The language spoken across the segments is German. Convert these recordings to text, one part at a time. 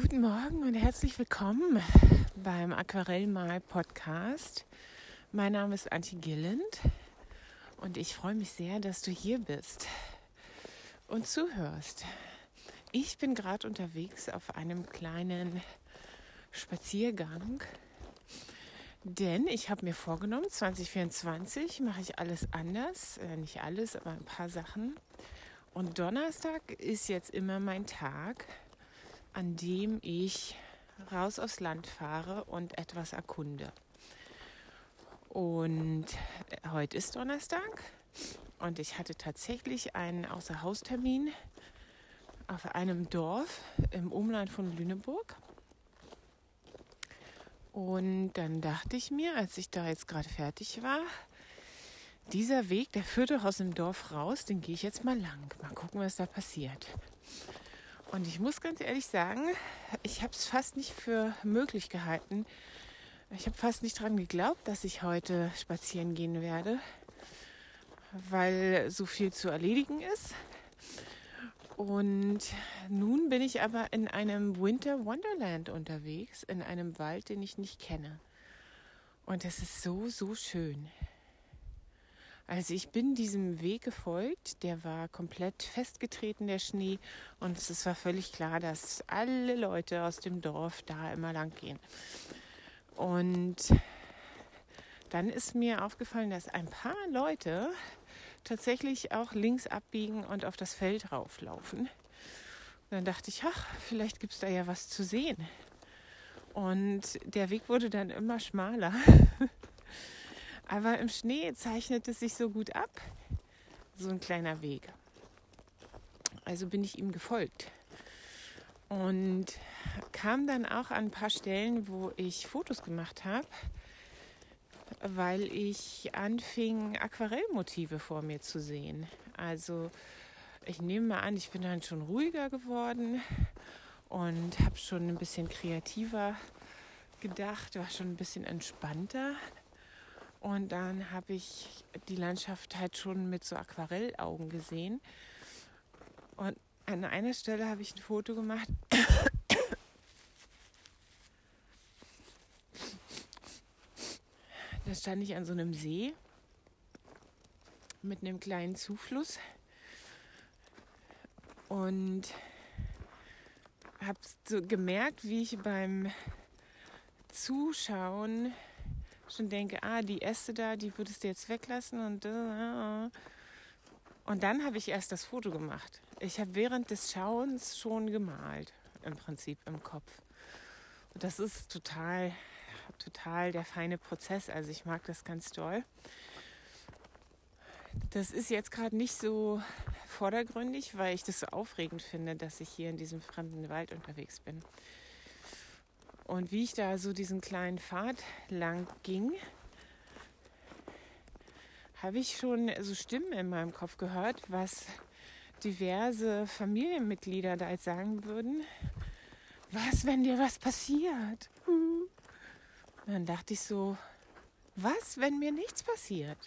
Guten Morgen und herzlich willkommen beim Aquarellmal Podcast. Mein Name ist Antje Gilland und ich freue mich sehr, dass du hier bist und zuhörst. Ich bin gerade unterwegs auf einem kleinen Spaziergang, denn ich habe mir vorgenommen, 2024 mache ich alles anders, äh, nicht alles, aber ein paar Sachen. Und Donnerstag ist jetzt immer mein Tag an dem ich raus aufs Land fahre und etwas erkunde. Und heute ist Donnerstag und ich hatte tatsächlich einen Außerhaustermin auf einem Dorf im Umland von Lüneburg. Und dann dachte ich mir, als ich da jetzt gerade fertig war, dieser Weg, der führt doch aus dem Dorf raus, den gehe ich jetzt mal lang. Mal gucken, was da passiert. Und ich muss ganz ehrlich sagen, ich habe es fast nicht für möglich gehalten. Ich habe fast nicht daran geglaubt, dass ich heute spazieren gehen werde, weil so viel zu erledigen ist. Und nun bin ich aber in einem Winter Wonderland unterwegs, in einem Wald, den ich nicht kenne. Und es ist so, so schön. Also ich bin diesem Weg gefolgt, der war komplett festgetreten, der Schnee, und es war völlig klar, dass alle Leute aus dem Dorf da immer lang gehen. Und dann ist mir aufgefallen, dass ein paar Leute tatsächlich auch links abbiegen und auf das Feld rauflaufen. Und dann dachte ich, ach, vielleicht gibt es da ja was zu sehen. Und der Weg wurde dann immer schmaler. Aber im Schnee zeichnet es sich so gut ab, so ein kleiner Weg. Also bin ich ihm gefolgt und kam dann auch an ein paar Stellen, wo ich Fotos gemacht habe, weil ich anfing, Aquarellmotive vor mir zu sehen. Also ich nehme mal an, ich bin dann schon ruhiger geworden und habe schon ein bisschen kreativer gedacht, war schon ein bisschen entspannter. Und dann habe ich die Landschaft halt schon mit so Aquarellaugen gesehen. Und an einer Stelle habe ich ein Foto gemacht. Da stand ich an so einem See mit einem kleinen Zufluss und habe so gemerkt, wie ich beim Zuschauen schon denke, ah, die Äste da, die würdest du jetzt weglassen und äh, und dann habe ich erst das Foto gemacht. Ich habe während des Schauens schon gemalt, im Prinzip im Kopf. Und das ist total, total der feine Prozess. Also ich mag das ganz doll. Das ist jetzt gerade nicht so vordergründig, weil ich das so aufregend finde, dass ich hier in diesem fremden Wald unterwegs bin. Und wie ich da so diesen kleinen Pfad lang ging, habe ich schon so Stimmen in meinem Kopf gehört, was diverse Familienmitglieder da jetzt sagen würden. Was, wenn dir was passiert? Und dann dachte ich so, was, wenn mir nichts passiert?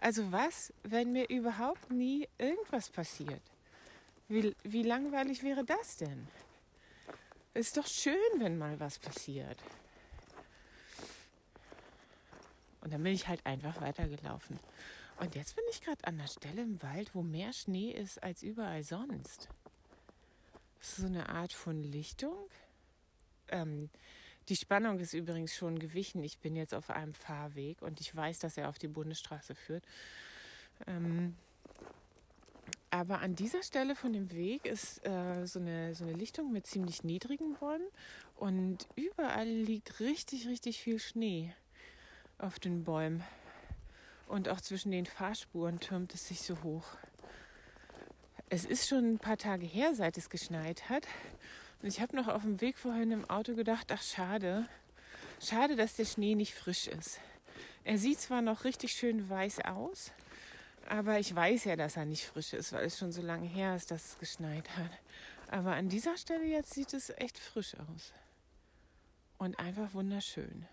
Also was, wenn mir überhaupt nie irgendwas passiert? Wie, wie langweilig wäre das denn? Ist doch schön, wenn mal was passiert. Und dann bin ich halt einfach weitergelaufen. Und jetzt bin ich gerade an der Stelle im Wald, wo mehr Schnee ist als überall sonst. Das ist so eine Art von Lichtung. Ähm, die Spannung ist übrigens schon gewichen. Ich bin jetzt auf einem Fahrweg und ich weiß, dass er auf die Bundesstraße führt. Ähm, aber an dieser Stelle von dem Weg ist äh, so, eine, so eine Lichtung mit ziemlich niedrigen Bäumen und überall liegt richtig, richtig viel Schnee auf den Bäumen. Und auch zwischen den Fahrspuren türmt es sich so hoch. Es ist schon ein paar Tage her, seit es geschneit hat. Und ich habe noch auf dem Weg vorhin im Auto gedacht, ach schade, schade, dass der Schnee nicht frisch ist. Er sieht zwar noch richtig schön weiß aus, aber ich weiß ja, dass er nicht frisch ist, weil es schon so lange her ist, dass es geschneit hat. Aber an dieser Stelle jetzt sieht es echt frisch aus. Und einfach wunderschön.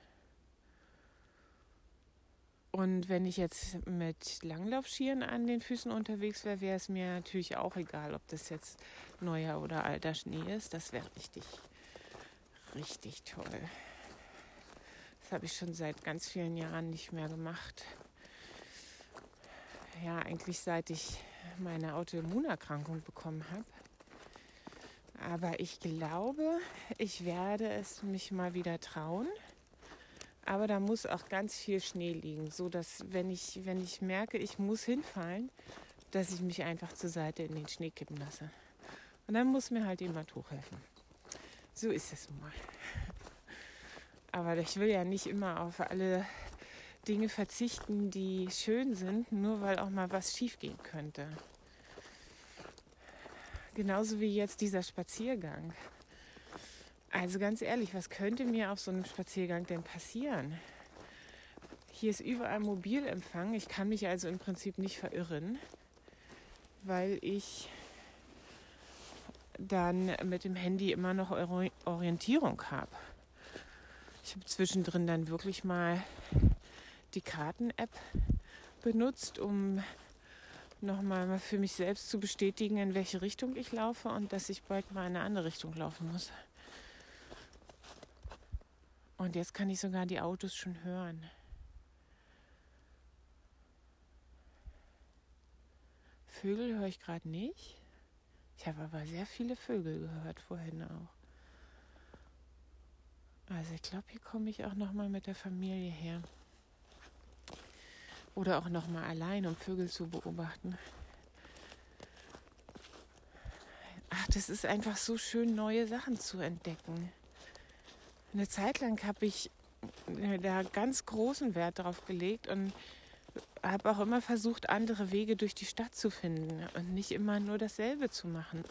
Und wenn ich jetzt mit Langlaufschieren an den Füßen unterwegs wäre, wäre es mir natürlich auch egal, ob das jetzt neuer oder alter Schnee ist. Das wäre richtig, richtig toll. Das habe ich schon seit ganz vielen Jahren nicht mehr gemacht. Ja, eigentlich seit ich meine Autoimmunerkrankung bekommen habe. Aber ich glaube, ich werde es mich mal wieder trauen. Aber da muss auch ganz viel Schnee liegen, so dass wenn ich, wenn ich merke, ich muss hinfallen, dass ich mich einfach zur Seite in den Schnee kippen lasse. Und dann muss mir halt jemand hochhelfen. So ist es nun mal. Aber ich will ja nicht immer auf alle Dinge verzichten, die schön sind, nur weil auch mal was schiefgehen könnte. Genauso wie jetzt dieser Spaziergang. Also ganz ehrlich, was könnte mir auf so einem Spaziergang denn passieren? Hier ist überall Mobilempfang. Ich kann mich also im Prinzip nicht verirren, weil ich dann mit dem Handy immer noch Orientierung habe. Ich habe zwischendrin dann wirklich mal die Karten-App benutzt, um nochmal für mich selbst zu bestätigen, in welche Richtung ich laufe und dass ich bald mal in eine andere Richtung laufen muss. Und jetzt kann ich sogar die Autos schon hören. Vögel höre ich gerade nicht. Ich habe aber sehr viele Vögel gehört vorhin auch. Also ich glaube, hier komme ich auch noch mal mit der Familie her. Oder auch noch mal allein, um Vögel zu beobachten. Ach, das ist einfach so schön, neue Sachen zu entdecken. Eine Zeit lang habe ich da ganz großen Wert drauf gelegt und habe auch immer versucht, andere Wege durch die Stadt zu finden und nicht immer nur dasselbe zu machen.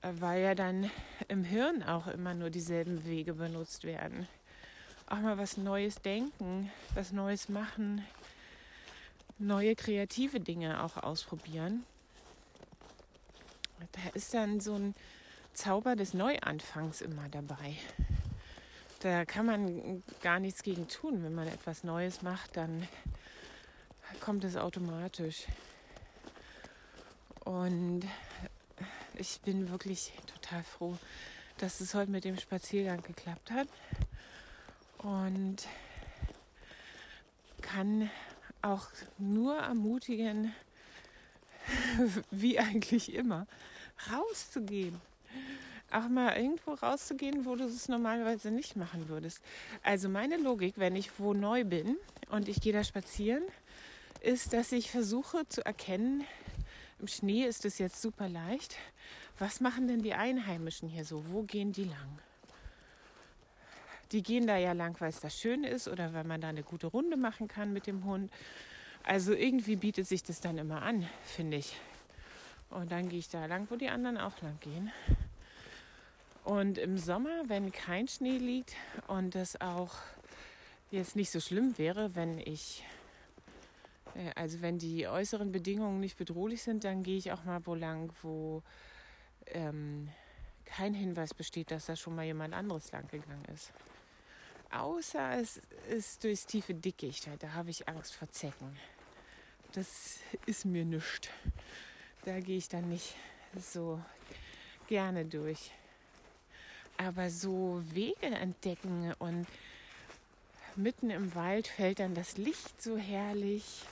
Weil ja dann im Hirn auch immer nur dieselben Wege benutzt werden auch mal was Neues denken, was Neues machen, neue kreative Dinge auch ausprobieren. Da ist dann so ein Zauber des Neuanfangs immer dabei. Da kann man gar nichts gegen tun. Wenn man etwas Neues macht, dann kommt es automatisch. Und ich bin wirklich total froh, dass es heute mit dem Spaziergang geklappt hat und kann auch nur ermutigen, wie eigentlich immer, rauszugehen. Auch mal irgendwo rauszugehen, wo du es normalerweise nicht machen würdest. Also meine Logik, wenn ich wo neu bin und ich gehe da spazieren, ist, dass ich versuche zu erkennen, im Schnee ist es jetzt super leicht, was machen denn die Einheimischen hier so? Wo gehen die lang? Die gehen da ja lang, weil es da schön ist oder weil man da eine gute Runde machen kann mit dem Hund. Also irgendwie bietet sich das dann immer an, finde ich. Und dann gehe ich da lang, wo die anderen auch lang gehen. Und im Sommer, wenn kein Schnee liegt und das auch jetzt nicht so schlimm wäre, wenn ich, äh, also wenn die äußeren Bedingungen nicht bedrohlich sind, dann gehe ich auch mal wo lang, wo ähm, kein Hinweis besteht, dass da schon mal jemand anderes lang gegangen ist. Außer es ist durchs tiefe Dickicht, weil da habe ich Angst vor Zecken. Das ist mir nichts. Da gehe ich dann nicht so gerne durch. Aber so Wege entdecken und mitten im Wald fällt dann das Licht so herrlich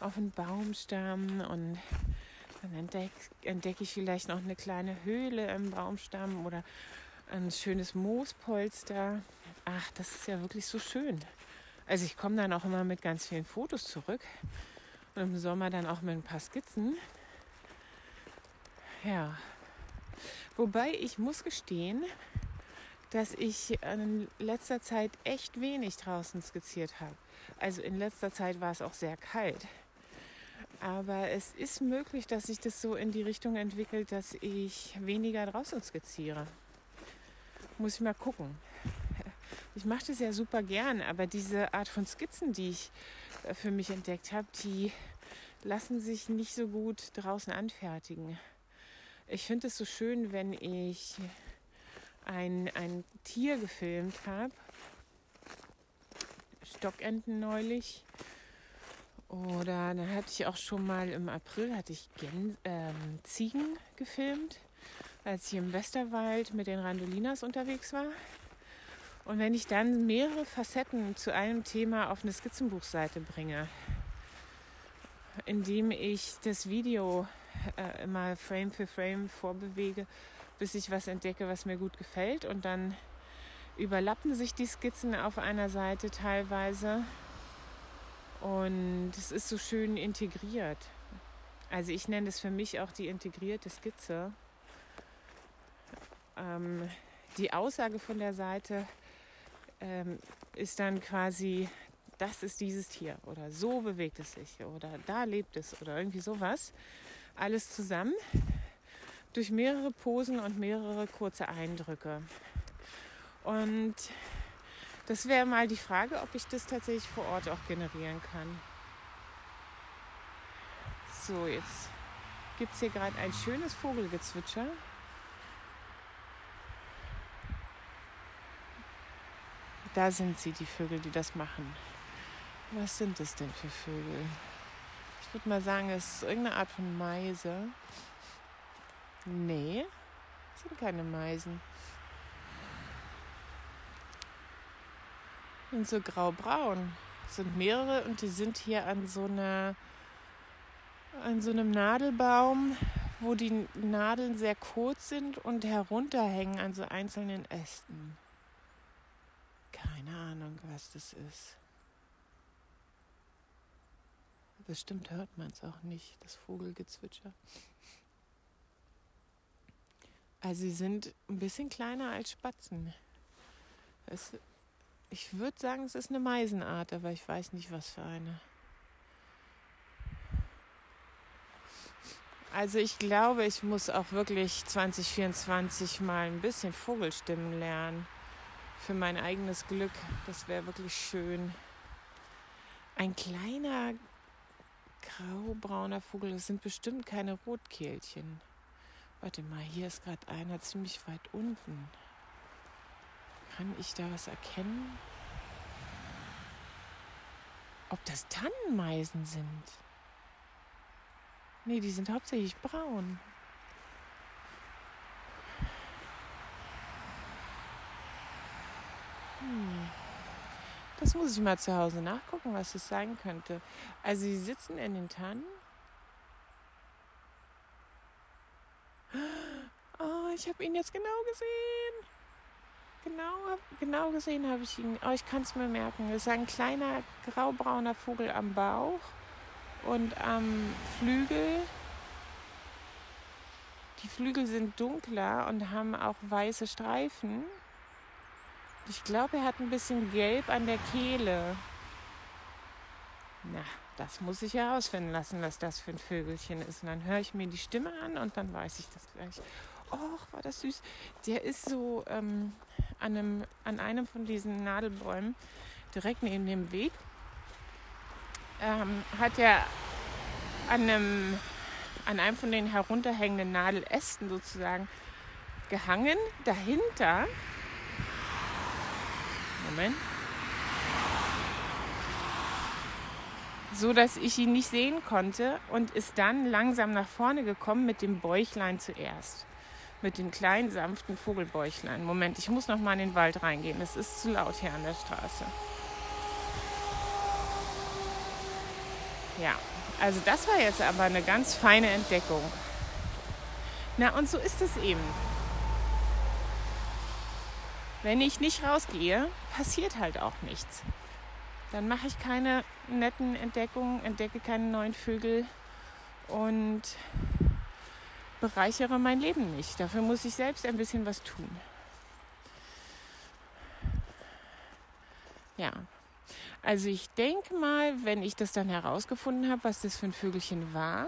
auf den Baumstamm und dann entdecke entdeck ich vielleicht noch eine kleine Höhle im Baumstamm oder ein schönes Moospolster. Ach, das ist ja wirklich so schön. Also ich komme dann auch immer mit ganz vielen Fotos zurück und im Sommer dann auch mit ein paar Skizzen. Ja. Wobei ich muss gestehen, dass ich in letzter Zeit echt wenig draußen skizziert habe. Also in letzter Zeit war es auch sehr kalt. Aber es ist möglich, dass sich das so in die Richtung entwickelt, dass ich weniger draußen skizziere. Muss ich mal gucken. Ich mache das ja super gern, aber diese Art von Skizzen, die ich äh, für mich entdeckt habe, die lassen sich nicht so gut draußen anfertigen. Ich finde es so schön, wenn ich ein, ein Tier gefilmt habe. Stockenten neulich. Oder dann hatte ich auch schon mal im April hatte ich Gen ähm, Ziegen gefilmt als ich im Westerwald mit den Randolinas unterwegs war. Und wenn ich dann mehrere Facetten zu einem Thema auf eine Skizzenbuchseite bringe, indem ich das Video äh, immer Frame für Frame vorbewege, bis ich was entdecke, was mir gut gefällt. Und dann überlappen sich die Skizzen auf einer Seite teilweise. Und es ist so schön integriert. Also ich nenne es für mich auch die integrierte Skizze. Ähm, die Aussage von der Seite ähm, ist dann quasi, das ist dieses Tier oder so bewegt es sich oder da lebt es oder irgendwie sowas. Alles zusammen durch mehrere Posen und mehrere kurze Eindrücke. Und das wäre mal die Frage, ob ich das tatsächlich vor Ort auch generieren kann. So, jetzt gibt es hier gerade ein schönes Vogelgezwitscher. Da sind sie, die Vögel, die das machen. Was sind es denn für Vögel? Ich würde mal sagen, es ist irgendeine Art von Meise. Nee, es sind keine Meisen. Und so graubraun. Es sind mehrere und die sind hier an so einer an so einem Nadelbaum, wo die Nadeln sehr kurz sind und herunterhängen an so einzelnen Ästen. Keine Ahnung, was das ist. Bestimmt hört man es auch nicht, das Vogelgezwitscher. Also sie sind ein bisschen kleiner als Spatzen. Es, ich würde sagen, es ist eine Meisenart, aber ich weiß nicht, was für eine. Also ich glaube, ich muss auch wirklich 2024 mal ein bisschen Vogelstimmen lernen für mein eigenes Glück. Das wäre wirklich schön. Ein kleiner graubrauner Vogel, das sind bestimmt keine Rotkehlchen. Warte mal, hier ist gerade einer ziemlich weit unten. Kann ich da was erkennen? Ob das Tannenmeisen sind? Nee, die sind hauptsächlich braun. Das muss ich mal zu Hause nachgucken, was es sein könnte. Also sie sitzen in den Tannen. Oh, ich habe ihn jetzt genau gesehen. Genau, genau gesehen habe ich ihn. Oh, ich kann es mir merken. Es ist ein kleiner graubrauner Vogel am Bauch und am Flügel. Die Flügel sind dunkler und haben auch weiße Streifen. Ich glaube, er hat ein bisschen Gelb an der Kehle. Na, das muss ich herausfinden lassen, was das für ein Vögelchen ist. Und dann höre ich mir die Stimme an und dann weiß ich das gleich. Och, war das süß. Der ist so ähm, an, einem, an einem von diesen Nadelbäumen direkt neben dem Weg. Ähm, hat er an einem, an einem von den herunterhängenden Nadelästen sozusagen gehangen. Dahinter Moment. So dass ich ihn nicht sehen konnte und ist dann langsam nach vorne gekommen mit dem Bäuchlein zuerst. Mit den kleinen, sanften Vogelbäuchlein. Moment, ich muss noch mal in den Wald reingehen. Es ist zu laut hier an der Straße. Ja, also das war jetzt aber eine ganz feine Entdeckung. Na, und so ist es eben. Wenn ich nicht rausgehe, passiert halt auch nichts. Dann mache ich keine netten Entdeckungen, entdecke keine neuen Vögel und bereichere mein Leben nicht. Dafür muss ich selbst ein bisschen was tun. Ja, also ich denke mal, wenn ich das dann herausgefunden habe, was das für ein Vögelchen war,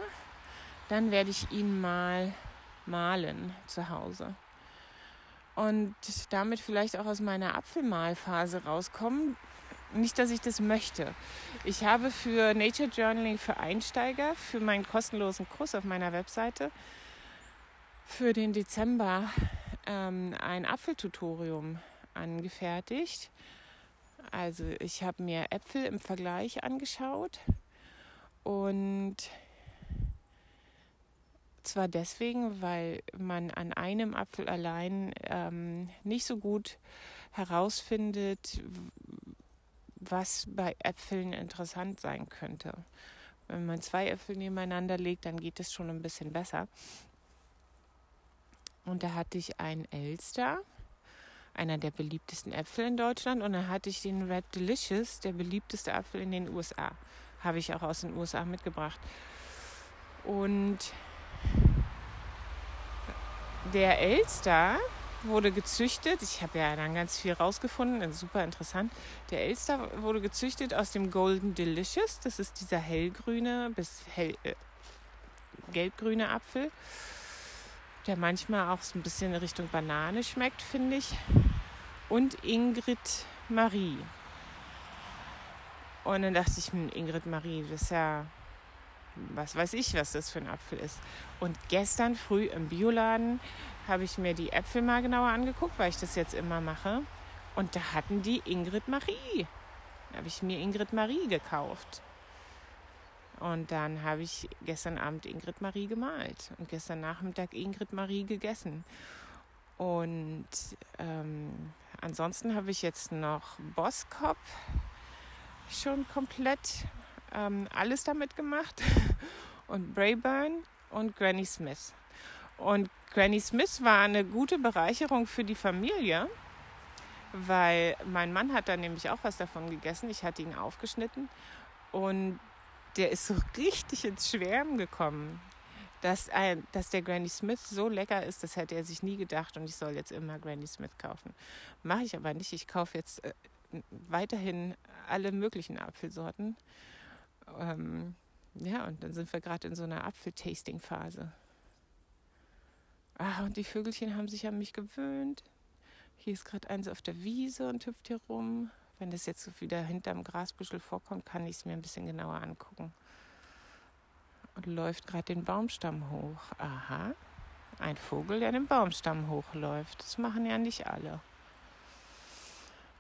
dann werde ich ihn mal malen zu Hause und damit vielleicht auch aus meiner Apfelmalphase rauskommen. Nicht, dass ich das möchte. Ich habe für Nature Journaling für Einsteiger, für meinen kostenlosen Kurs auf meiner Webseite, für den Dezember ähm, ein Apfeltutorium angefertigt. Also ich habe mir Äpfel im Vergleich angeschaut und zwar deswegen, weil man an einem Apfel allein ähm, nicht so gut herausfindet, was bei Äpfeln interessant sein könnte. Wenn man zwei Äpfel nebeneinander legt, dann geht es schon ein bisschen besser. Und da hatte ich einen Elster, einer der beliebtesten Äpfel in Deutschland. Und dann hatte ich den Red Delicious, der beliebteste Apfel in den USA. Habe ich auch aus den USA mitgebracht. Und der Elster wurde gezüchtet. Ich habe ja dann ganz viel rausgefunden, super interessant. Der Elster wurde gezüchtet aus dem Golden Delicious. Das ist dieser hellgrüne bis hell, äh, gelbgrüne Apfel, der manchmal auch so ein bisschen in Richtung Banane schmeckt, finde ich. Und Ingrid Marie. Und dann dachte ich, hm, Ingrid Marie, das ist ja was weiß ich, was das für ein Apfel ist. Und gestern früh im Bioladen habe ich mir die Äpfel mal genauer angeguckt, weil ich das jetzt immer mache. Und da hatten die Ingrid Marie. Da habe ich mir Ingrid Marie gekauft. Und dann habe ich gestern Abend Ingrid Marie gemalt und gestern Nachmittag Ingrid Marie gegessen. Und ähm, ansonsten habe ich jetzt noch Boskop schon komplett ähm, alles damit gemacht. Und Brayburn und Granny Smith. Und Granny Smith war eine gute Bereicherung für die Familie, weil mein Mann hat da nämlich auch was davon gegessen. Ich hatte ihn aufgeschnitten und der ist so richtig ins Schwärmen gekommen. Dass, ein, dass der Granny Smith so lecker ist, das hätte er sich nie gedacht und ich soll jetzt immer Granny Smith kaufen. Mache ich aber nicht. Ich kaufe jetzt äh, weiterhin alle möglichen Apfelsorten. Ähm, ja, und dann sind wir gerade in so einer Apfeltasting-Phase. Ah, und die Vögelchen haben sich an mich gewöhnt. Hier ist gerade eins auf der Wiese und hüpft hier rum. Wenn das jetzt wieder hinterm Grasbüschel vorkommt, kann ich es mir ein bisschen genauer angucken. Und läuft gerade den Baumstamm hoch. Aha, ein Vogel, der den Baumstamm hochläuft. Das machen ja nicht alle.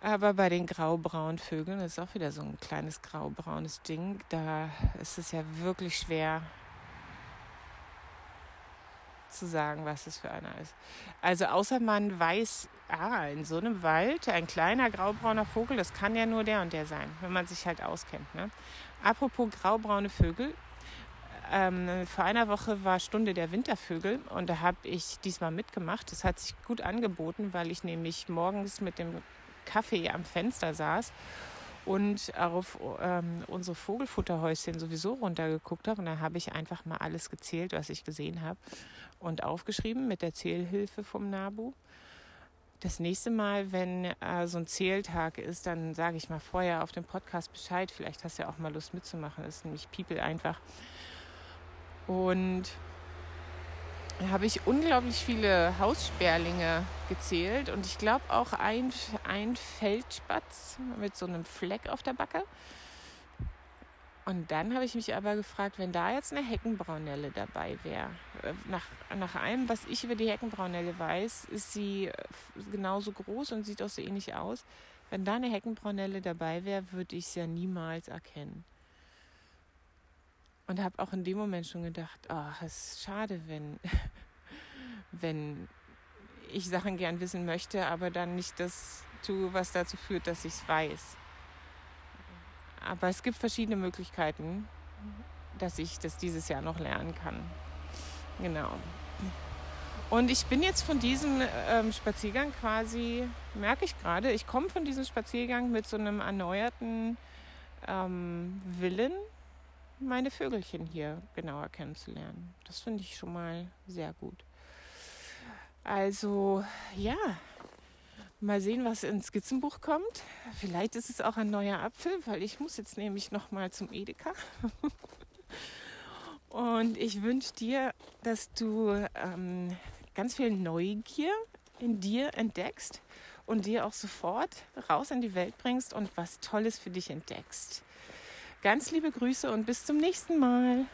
Aber bei den graubraunen Vögeln ist auch wieder so ein kleines graubraunes Ding. Da ist es ja wirklich schwer zu sagen, was es für einer ist. Also außer man weiß, ah, in so einem Wald ein kleiner graubrauner Vogel, das kann ja nur der und der sein, wenn man sich halt auskennt. Ne? Apropos graubraune Vögel, ähm, vor einer Woche war Stunde der Wintervögel und da habe ich diesmal mitgemacht. Das hat sich gut angeboten, weil ich nämlich morgens mit dem Kaffee am Fenster saß und auf ähm, unsere Vogelfutterhäuschen sowieso runtergeguckt habe. Und dann habe ich einfach mal alles gezählt, was ich gesehen habe und aufgeschrieben mit der Zählhilfe vom NABU. Das nächste Mal, wenn äh, so ein Zähltag ist, dann sage ich mal vorher auf dem Podcast Bescheid. Vielleicht hast du ja auch mal Lust mitzumachen. Das ist nämlich People einfach. Und habe ich unglaublich viele Haussperlinge gezählt und ich glaube auch ein, ein Feldspatz mit so einem Fleck auf der Backe. Und dann habe ich mich aber gefragt, wenn da jetzt eine Heckenbraunelle dabei wäre. Äh, nach, nach allem, was ich über die Heckenbraunelle weiß, ist sie äh, genauso groß und sieht auch so ähnlich aus. Wenn da eine Heckenbraunelle dabei wäre, würde ich sie ja niemals erkennen. Und habe auch in dem Moment schon gedacht, ach, oh, es ist schade, wenn, wenn ich Sachen gern wissen möchte, aber dann nicht das tue, was dazu führt, dass ich es weiß. Aber es gibt verschiedene Möglichkeiten, dass ich das dieses Jahr noch lernen kann. Genau. Und ich bin jetzt von diesem ähm, Spaziergang quasi, merke ich gerade, ich komme von diesem Spaziergang mit so einem erneuerten ähm, Willen, meine Vögelchen hier genauer kennenzulernen. Das finde ich schon mal sehr gut. Also ja, mal sehen, was ins Skizzenbuch kommt. Vielleicht ist es auch ein neuer Apfel, weil ich muss jetzt nämlich noch mal zum Edeka. Und ich wünsche dir, dass du ähm, ganz viel Neugier in dir entdeckst und dir auch sofort raus in die Welt bringst und was Tolles für dich entdeckst. Ganz liebe Grüße und bis zum nächsten Mal.